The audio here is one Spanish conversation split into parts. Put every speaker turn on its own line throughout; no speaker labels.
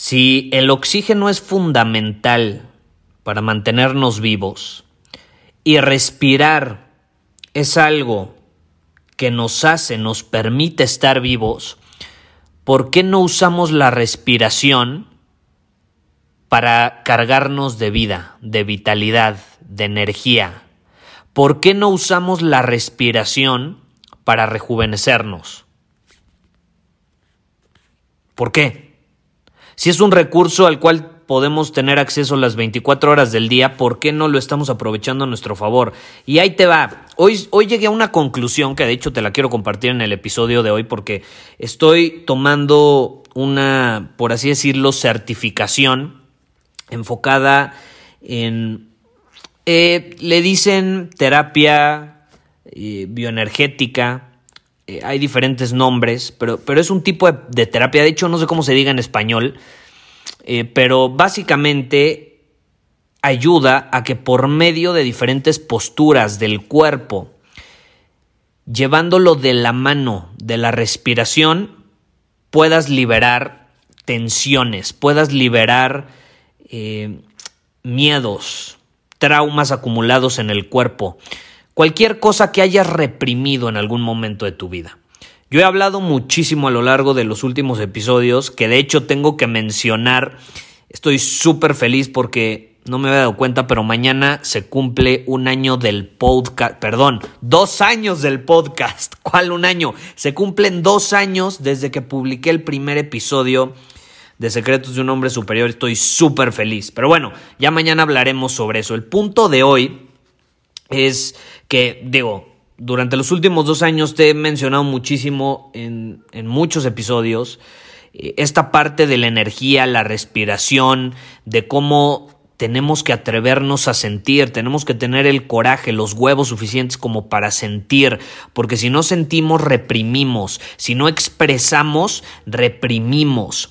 Si el oxígeno es fundamental para mantenernos vivos y respirar es algo que nos hace, nos permite estar vivos, ¿por qué no usamos la respiración para cargarnos de vida, de vitalidad, de energía? ¿Por qué no usamos la respiración para rejuvenecernos? ¿Por qué? Si es un recurso al cual podemos tener acceso las 24 horas del día, ¿por qué no lo estamos aprovechando a nuestro favor? Y ahí te va. Hoy, hoy llegué a una conclusión que de hecho te la quiero compartir en el episodio de hoy porque estoy tomando una, por así decirlo, certificación enfocada en... Eh, le dicen terapia eh, bioenergética, eh, hay diferentes nombres, pero, pero, es un tipo de, terapia, de hecho no sé cómo se diga en español, eh, pero básicamente ayuda a que por medio de diferentes posturas del cuerpo, llevándolo de la mano de la respiración, puedas liberar tensiones, puedas liberar eh, miedos, traumas acumulados en el cuerpo cualquier cosa que hayas reprimido en algún momento de tu vida. Yo he hablado muchísimo a lo largo de los últimos episodios, que de hecho tengo que mencionar, estoy súper feliz porque no me había dado cuenta, pero mañana se cumple un año del podcast, perdón, dos años del podcast. ¿Cuál un año? Se cumplen dos años desde que publiqué el primer episodio de Secretos de un Hombre Superior. Estoy súper feliz. Pero bueno, ya mañana hablaremos sobre eso. El punto de hoy es que, digo, durante los últimos dos años te he mencionado muchísimo en, en muchos episodios eh, esta parte de la energía, la respiración, de cómo tenemos que atrevernos a sentir, tenemos que tener el coraje, los huevos suficientes como para sentir, porque si no sentimos, reprimimos, si no expresamos, reprimimos.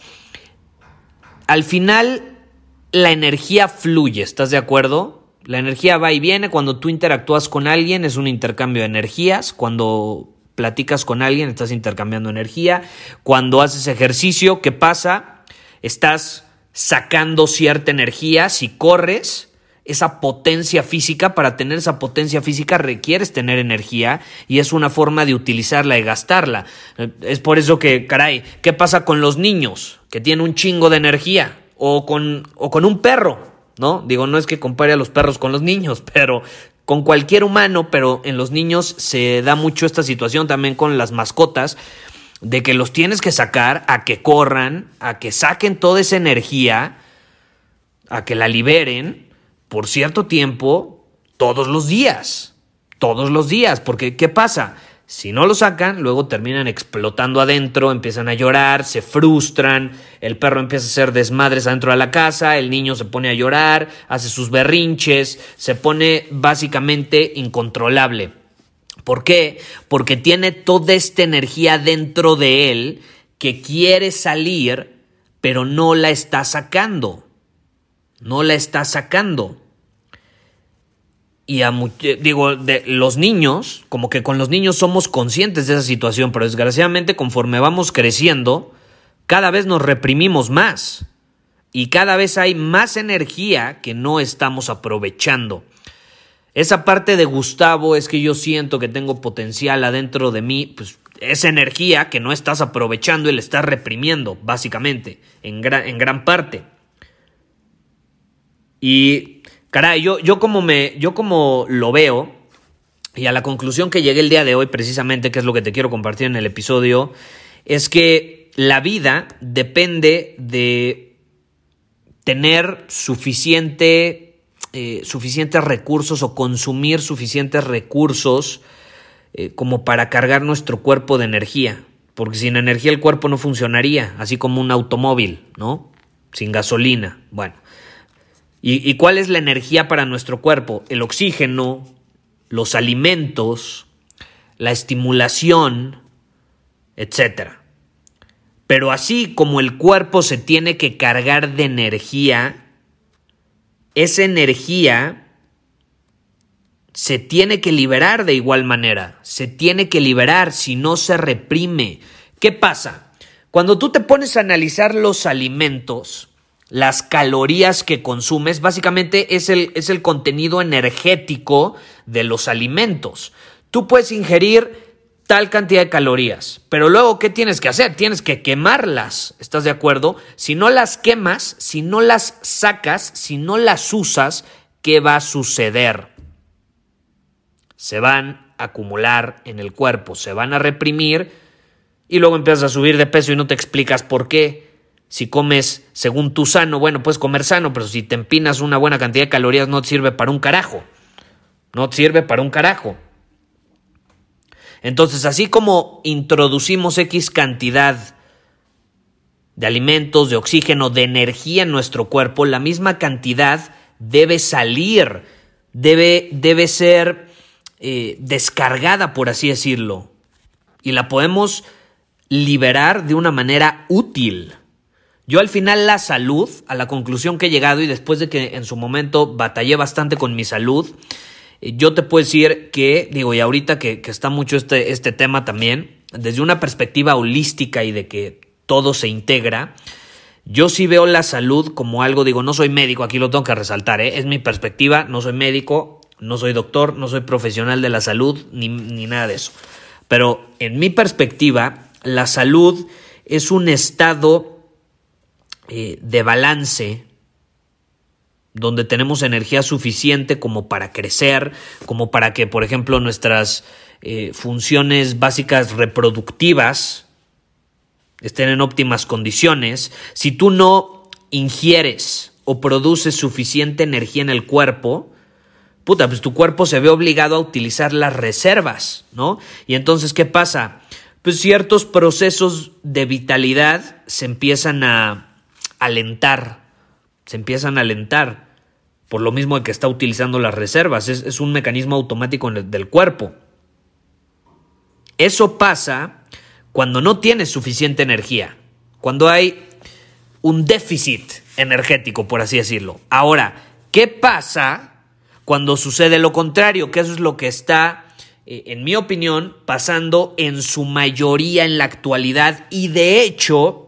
Al final, la energía fluye, ¿estás de acuerdo? La energía va y viene. Cuando tú interactúas con alguien es un intercambio de energías. Cuando platicas con alguien estás intercambiando energía. Cuando haces ejercicio, ¿qué pasa? Estás sacando cierta energía. Si corres, esa potencia física, para tener esa potencia física requieres tener energía y es una forma de utilizarla y gastarla. Es por eso que, caray, ¿qué pasa con los niños que tienen un chingo de energía? O con, o con un perro ¿no? Digo, no es que compare a los perros con los niños, pero con cualquier humano, pero en los niños se da mucho esta situación también con las mascotas, de que los tienes que sacar a que corran, a que saquen toda esa energía, a que la liberen por cierto tiempo, todos los días, todos los días, porque ¿qué pasa? Si no lo sacan, luego terminan explotando adentro, empiezan a llorar, se frustran, el perro empieza a hacer desmadres adentro de la casa, el niño se pone a llorar, hace sus berrinches, se pone básicamente incontrolable. ¿Por qué? Porque tiene toda esta energía dentro de él que quiere salir, pero no la está sacando. No la está sacando y a digo de los niños como que con los niños somos conscientes de esa situación pero desgraciadamente conforme vamos creciendo cada vez nos reprimimos más y cada vez hay más energía que no estamos aprovechando esa parte de Gustavo es que yo siento que tengo potencial adentro de mí pues es energía que no estás aprovechando y le estás reprimiendo, básicamente, en gran, en gran parte. Y, caray, yo, yo, como me, yo como lo veo, y a la conclusión que llegué el día de hoy, precisamente, que es lo que te quiero compartir en el episodio, es que la vida depende de tener suficiente, eh, suficientes recursos o consumir suficientes recursos eh, como para cargar nuestro cuerpo de energía. Porque sin energía el cuerpo no funcionaría, así como un automóvil, ¿no? Sin gasolina. Bueno. ¿Y, ¿Y cuál es la energía para nuestro cuerpo? El oxígeno, los alimentos, la estimulación, etc. Pero así como el cuerpo se tiene que cargar de energía, esa energía se tiene que liberar de igual manera, se tiene que liberar si no se reprime. ¿Qué pasa? Cuando tú te pones a analizar los alimentos, las calorías que consumes, básicamente es el, es el contenido energético de los alimentos. Tú puedes ingerir tal cantidad de calorías, pero luego, ¿qué tienes que hacer? Tienes que quemarlas, ¿estás de acuerdo? Si no las quemas, si no las sacas, si no las usas, ¿qué va a suceder? Se van a acumular en el cuerpo, se van a reprimir y luego empiezas a subir de peso y no te explicas por qué. Si comes según tu sano, bueno, puedes comer sano, pero si te empinas una buena cantidad de calorías no te sirve para un carajo. No te sirve para un carajo. Entonces, así como introducimos X cantidad de alimentos, de oxígeno, de energía en nuestro cuerpo, la misma cantidad debe salir, debe, debe ser eh, descargada, por así decirlo. Y la podemos liberar de una manera útil. Yo al final la salud, a la conclusión que he llegado y después de que en su momento batallé bastante con mi salud, eh, yo te puedo decir que, digo, y ahorita que, está mucho este, este tema también, desde una perspectiva holística y de que todo se integra, yo sí veo la salud como algo, digo, no soy médico, aquí lo tengo que resaltar, ¿eh? es mi perspectiva, no soy médico, no soy doctor, no soy profesional de la salud, ni, ni nada de eso. Pero en mi perspectiva, la salud es un estado eh, de balance, donde tenemos energía suficiente como para crecer, como para que, por ejemplo, nuestras eh, funciones básicas reproductivas estén en óptimas condiciones. Si tú no ingieres o produces suficiente energía en el cuerpo, puta, pues tu cuerpo se ve obligado a utilizar las reservas, ¿no? Y entonces, ¿qué pasa? Pues ciertos procesos de vitalidad se empiezan a alentar, se empiezan a alentar, por lo mismo que está utilizando las reservas, es, un mecanismo automático del cuerpo. Eso pasa cuando no tienes suficiente energía, cuando hay un déficit energético, por así decirlo. Ahora, ¿qué pasa cuando sucede lo contrario? Que eso es lo que está, eh, en mi opinión, pasando en su mayoría en la actualidad y de hecho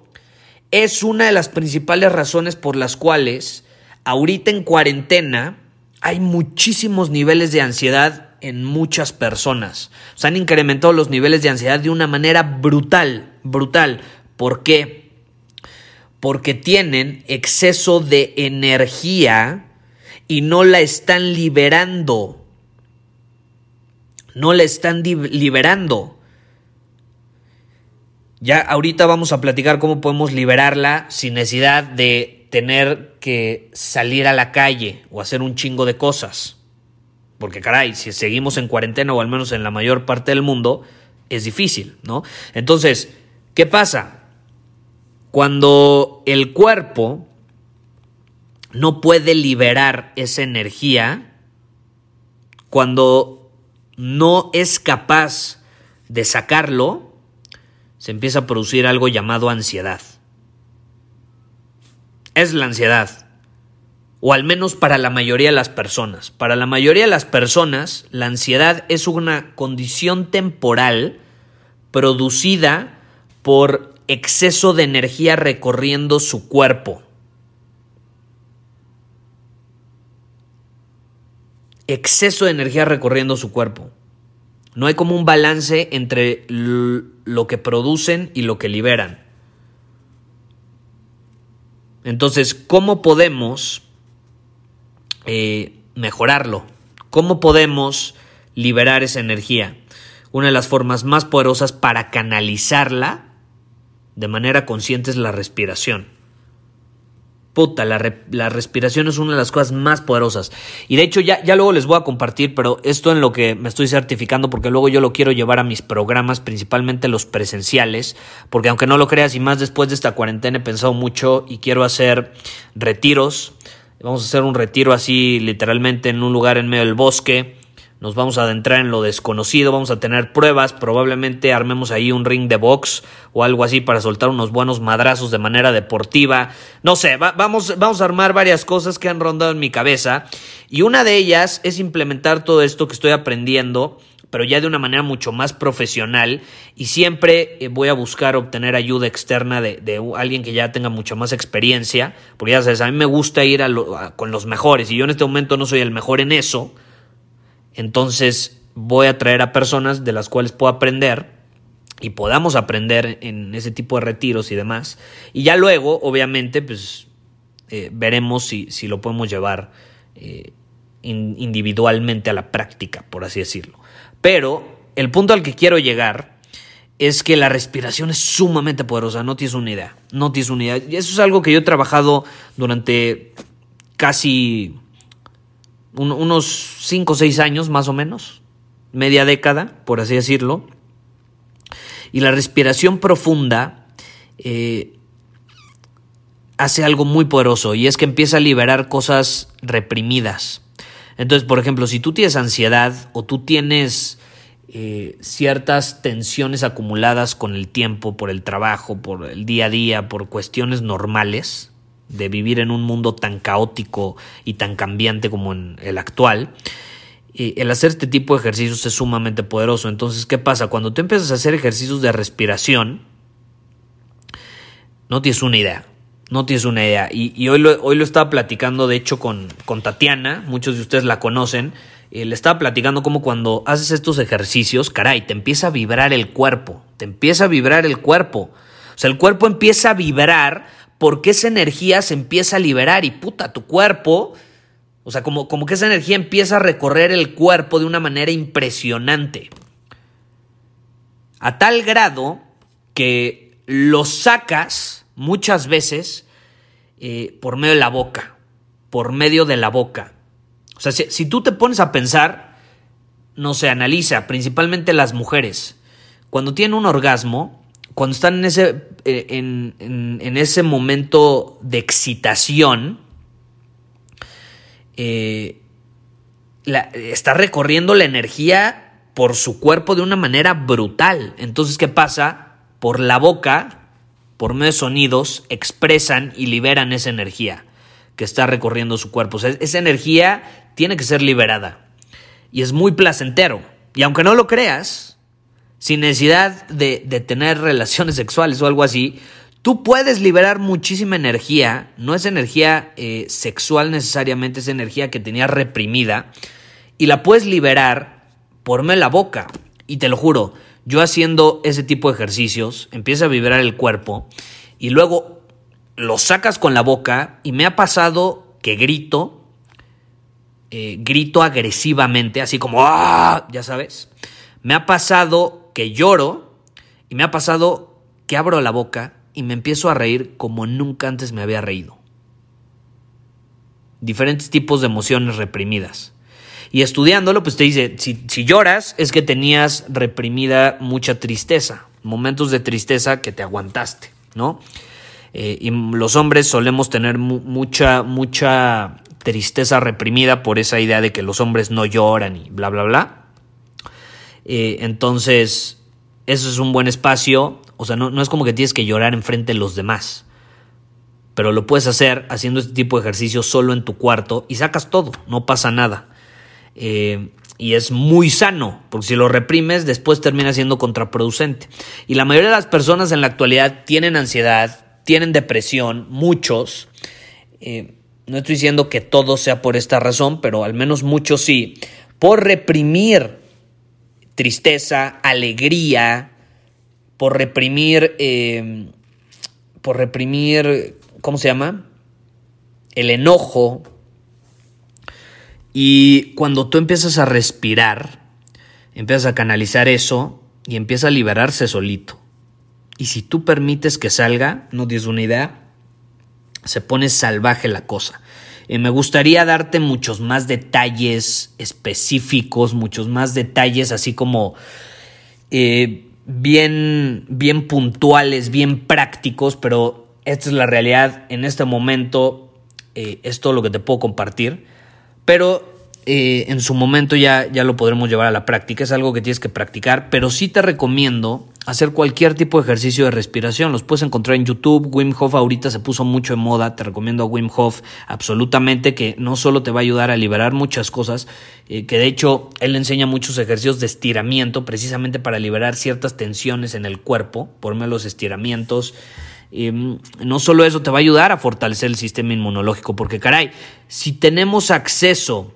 es una de las principales razones por las cuales ahorita en cuarentena hay muchísimos niveles de ansiedad en muchas personas. Se han incrementado los niveles de ansiedad de una manera brutal, brutal. ¿Por qué? Porque tienen exceso de energía y no la están liberando. No la están liberando. Ya ahorita vamos a platicar cómo podemos liberarla sin necesidad de tener que salir a la calle o hacer un chingo de cosas. Porque caray, si seguimos en cuarentena o al menos en la mayor parte del mundo, es difícil, ¿no? Entonces, ¿qué pasa? Cuando el cuerpo no puede liberar esa energía, cuando no es capaz de sacarlo, se empieza a producir algo llamado ansiedad. Es la ansiedad. O al menos para la mayoría de las personas. Para la mayoría de las personas, la ansiedad es una condición temporal producida por exceso de energía recorriendo su cuerpo. Exceso de energía recorriendo su cuerpo. No hay como un balance entre lo que producen y lo que liberan. Entonces, ¿cómo podemos eh, mejorarlo? ¿Cómo podemos liberar esa energía? Una de las formas más poderosas para canalizarla de manera consciente es la respiración. Puta, la, respiración es una de las cosas más poderosas. Y de hecho, ya, ya luego les voy a compartir, pero esto en lo que me estoy certificando, porque luego yo lo quiero llevar a mis programas, principalmente los presenciales, porque aunque no lo creas, y más después de esta cuarentena he pensado mucho y quiero hacer retiros. Vamos a hacer un retiro así, literalmente, en un lugar en medio del bosque nos vamos a adentrar en lo desconocido, vamos a tener pruebas, probablemente armemos ahí un ring de box o algo así para soltar unos buenos madrazos de manera deportiva. No sé, vamos, vamos a armar varias cosas que han rondado en mi cabeza y una de ellas es implementar todo esto que estoy aprendiendo pero ya de una manera mucho más profesional y siempre eh, voy a buscar obtener ayuda externa de, alguien que ya tenga mucha más experiencia, porque ya sabes, a mí me gusta ir con los mejores y yo en este momento no soy el mejor en eso, entonces voy a traer a personas de las cuales puedo aprender y podamos aprender en ese tipo de retiros y demás. Y ya luego, obviamente, pues eh, veremos si, lo podemos llevar eh, individualmente a la práctica, por así decirlo. Pero el punto al que quiero llegar es que la respiración es sumamente poderosa, no tienes una idea, no tienes una idea. Y eso es algo que yo he trabajado durante casi unos 5 o 6 años más o menos, media década, por así decirlo. Y la respiración profunda eh, hace algo muy poderoso y es que empieza a liberar cosas reprimidas. Entonces, por ejemplo, si tú tienes ansiedad o tú tienes eh, ciertas tensiones acumuladas con el tiempo, por el trabajo, por el día a día, por cuestiones normales, de vivir en un mundo tan caótico y tan cambiante como en el actual, el hacer este tipo de ejercicios es sumamente poderoso. Entonces, ¿qué pasa? Cuando tú empiezas a hacer ejercicios de respiración, no tienes una idea. No tienes una idea. Y, hoy, lo, hoy lo estaba platicando, de hecho, con, con Tatiana. Muchos de ustedes la conocen. Eh, le estaba platicando como cuando haces estos ejercicios, caray, te empieza a vibrar el cuerpo. Te empieza a vibrar el cuerpo. O sea, el cuerpo empieza a vibrar porque esa energía se empieza a liberar y puta, tu cuerpo, o sea, como, como que esa energía empieza a recorrer el cuerpo de una manera impresionante. A tal grado que lo sacas muchas veces eh, por medio de la boca, por medio de la boca. O sea, si, si tú te pones a pensar, no se analiza, principalmente las mujeres, cuando tienen un orgasmo, cuando están en ese, eh, en, ese momento de excitación, eh, está recorriendo la energía por su cuerpo de una manera brutal. Entonces, ¿qué pasa? Por la boca, por medio de sonidos, expresan y liberan esa energía que está recorriendo su cuerpo. Esa energía tiene que ser liberada. Y es muy placentero. Y aunque no lo creas, sin necesidad de, tener relaciones sexuales o algo así, tú puedes liberar muchísima energía, no es energía eh, sexual necesariamente, es energía que tenías reprimida, y la puedes liberar por la boca. Y te lo juro, yo haciendo ese tipo de ejercicios, empieza a vibrar el cuerpo, y luego lo sacas con la boca, y me ha pasado que grito, eh, grito agresivamente, así como, ¡ah! Ya sabes. Me ha pasado que lloro y me ha pasado que abro la boca y me empiezo a reír como nunca antes me había reído. Diferentes tipos de emociones reprimidas. Y estudiándolo, pues te dice, si, lloras es que tenías reprimida mucha tristeza, momentos de tristeza que te aguantaste, ¿no? Eh, y los hombres solemos tener mucha, mucha tristeza reprimida por esa idea de que los hombres no lloran y bla, bla, bla. Eh, entonces, eso es un buen espacio. O sea, no, es como que tienes que llorar enfrente de los demás. Pero lo puedes hacer haciendo este tipo de ejercicio solo en tu cuarto y sacas todo, no pasa nada. Eh, y es muy sano, porque si lo reprimes, después termina siendo contraproducente. Y la mayoría de las personas en la actualidad tienen ansiedad, tienen depresión, muchos. Eh, no estoy diciendo que todo sea por esta razón, pero al menos muchos sí, por reprimir tristeza, alegría, por reprimir, eh, por reprimir, ¿cómo se llama? El enojo. Y cuando tú empiezas a respirar, empiezas a canalizar eso y empieza a liberarse solito. Y si tú permites que salga, no tienes una idea, se pone salvaje la cosa. Eh, me gustaría darte muchos más detalles específicos, muchos más detalles así como eh, bien, bien puntuales, bien prácticos, pero esta es la realidad en este momento, eh, es todo lo que te puedo compartir, pero en su momento ya, ya lo podremos llevar a la práctica, es algo que tienes que practicar, pero sí te recomiendo hacer cualquier tipo de ejercicio de respiración. Los puedes encontrar en YouTube. Wim Hof ahorita se puso mucho en moda. Te recomiendo a Wim Hof absolutamente que no solo te va a ayudar a liberar muchas cosas, eh, que de hecho él enseña muchos ejercicios de estiramiento precisamente para liberar ciertas tensiones en el cuerpo, por medio de los estiramientos. Em, no solo eso te va a ayudar a fortalecer el sistema inmunológico, porque caray, si tenemos acceso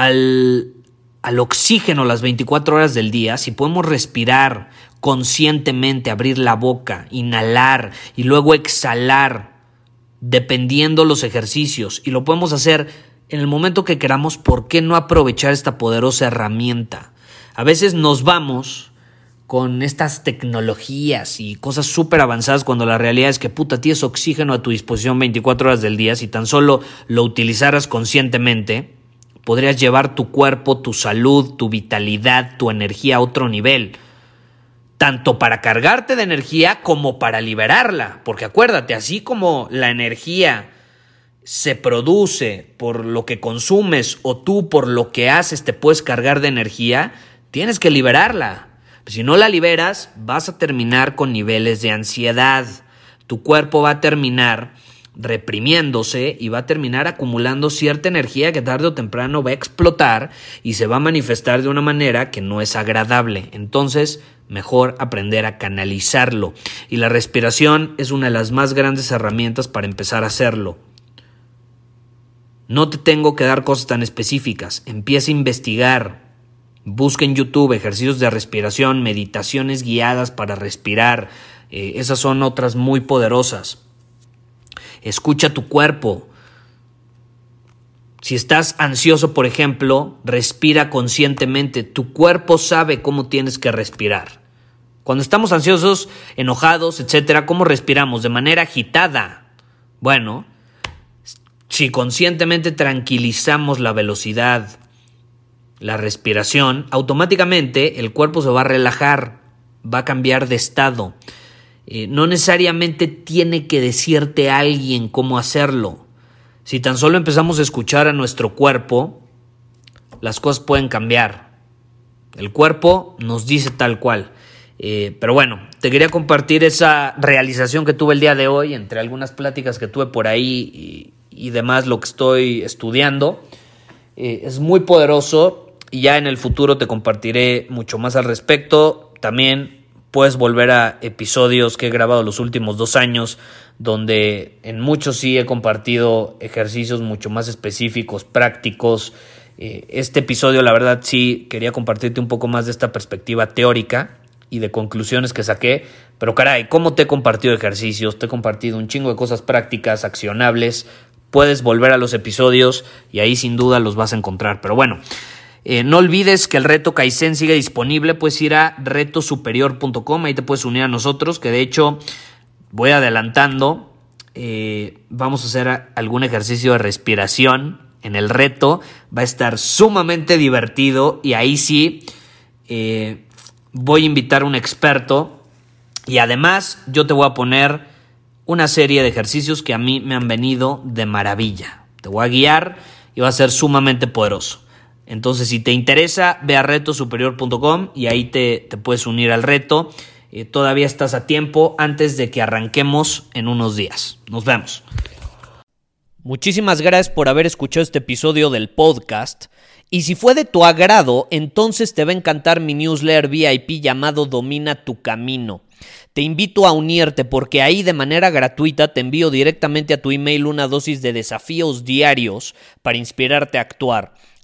al, al oxígeno las 24 horas del día, si podemos respirar conscientemente, abrir la boca, inhalar y luego exhalar, dependiendo los ejercicios, y lo podemos hacer en el momento que queramos, ¿por qué no aprovechar esta poderosa herramienta? A veces nos vamos con estas tecnologías y cosas súper avanzadas cuando la realidad es que puta, tienes oxígeno a tu disposición 24 horas del día, si tan solo lo utilizaras conscientemente, podrías llevar tu cuerpo, tu salud, tu vitalidad, tu energía a otro nivel. Tanto para cargarte de energía como para liberarla. Porque acuérdate, así como la energía se produce por lo que consumes o tú por lo que haces te puedes cargar de energía, tienes que liberarla. Si no la liberas, vas a terminar con niveles de ansiedad. Tu cuerpo va a terminar reprimiéndose y va a terminar acumulando cierta energía que tarde o temprano va a explotar y se va a manifestar de una manera que no es agradable. Entonces, mejor aprender a canalizarlo. Y la respiración es una de las más grandes herramientas para empezar a hacerlo. No te tengo que dar cosas tan específicas. Empieza a investigar. Busca en YouTube ejercicios de respiración, meditaciones guiadas para respirar. Eh, esas son otras muy poderosas. Escucha tu cuerpo. Si estás ansioso, por ejemplo, respira conscientemente. Tu cuerpo sabe cómo tienes que respirar. Cuando estamos ansiosos, enojados, etcétera, ¿cómo respiramos? De manera agitada. Bueno, si conscientemente tranquilizamos la velocidad, la respiración, automáticamente el cuerpo se va a relajar, va a cambiar de estado. Eh, no necesariamente tiene que decirte alguien cómo hacerlo. Si tan solo empezamos a escuchar a nuestro cuerpo, las cosas pueden cambiar. El cuerpo nos dice tal cual. Eh, pero bueno, te quería compartir esa realización que tuve el día de hoy, entre algunas pláticas que tuve por ahí y, demás, lo que estoy estudiando. Eh, es muy poderoso y ya en el futuro te compartiré mucho más al respecto. También puedes volver a episodios que he grabado los últimos dos años, donde en muchos sí he compartido ejercicios mucho más específicos, prácticos. Eh, este episodio, la verdad, sí quería compartirte un poco más de esta perspectiva teórica y de conclusiones que saqué. Pero caray, ¿cómo te he compartido ejercicios? Te he compartido un chingo de cosas prácticas, accionables. Puedes volver a los episodios y ahí sin duda los vas a encontrar. Pero bueno, eh, no olvides que el reto Kaizen sigue disponible, puedes ir a retosuperior.com, ahí te puedes unir a nosotros, que de hecho voy adelantando, eh, vamos a hacer algún ejercicio de respiración en el reto, va a estar sumamente divertido y ahí sí eh, voy a invitar a un experto y además yo te voy a poner una serie de ejercicios que a mí me han venido de maravilla. Te voy a guiar y va a ser sumamente poderoso. Entonces, si te interesa, ve a retosuperior.com y ahí te, puedes unir al reto. Eh, todavía estás a tiempo antes de que arranquemos en unos días. Nos vemos. Muchísimas gracias por haber escuchado este episodio del podcast. Y si fue de tu agrado, entonces te va a encantar mi newsletter VIP llamado Domina tu Camino. Te invito a unirte porque ahí de manera gratuita te envío directamente a tu email una dosis de desafíos diarios para inspirarte a actuar.